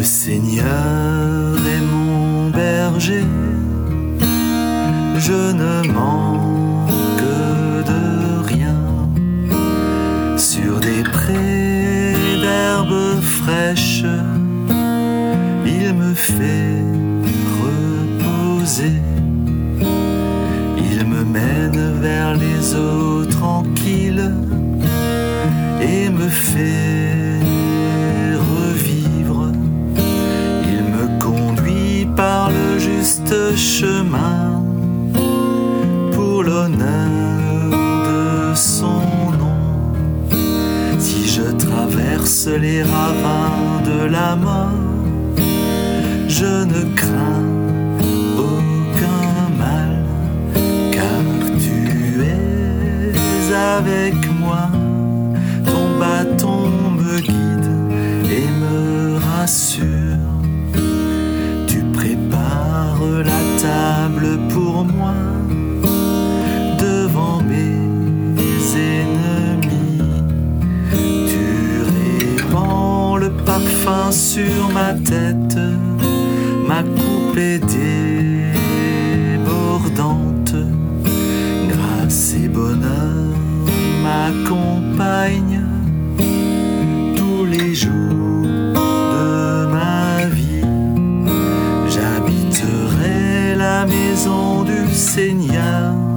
Le Seigneur est mon berger, je ne manque de rien. Sur des prés d'herbes fraîches, il me fait reposer. Il me mène vers les eaux tranquilles et me fait chemin pour l'honneur de son nom. Si je traverse les ravins de la mort, je ne crains aucun mal, car tu es avec moi. Ton bâton me guide pour moi devant mes ennemis. Tu répands le parfum sur ma tête, ma coupe est débordante. Grâce et bonheur m'accompagnent tous les jours de ma vie. J'habiterai la maison Seigneur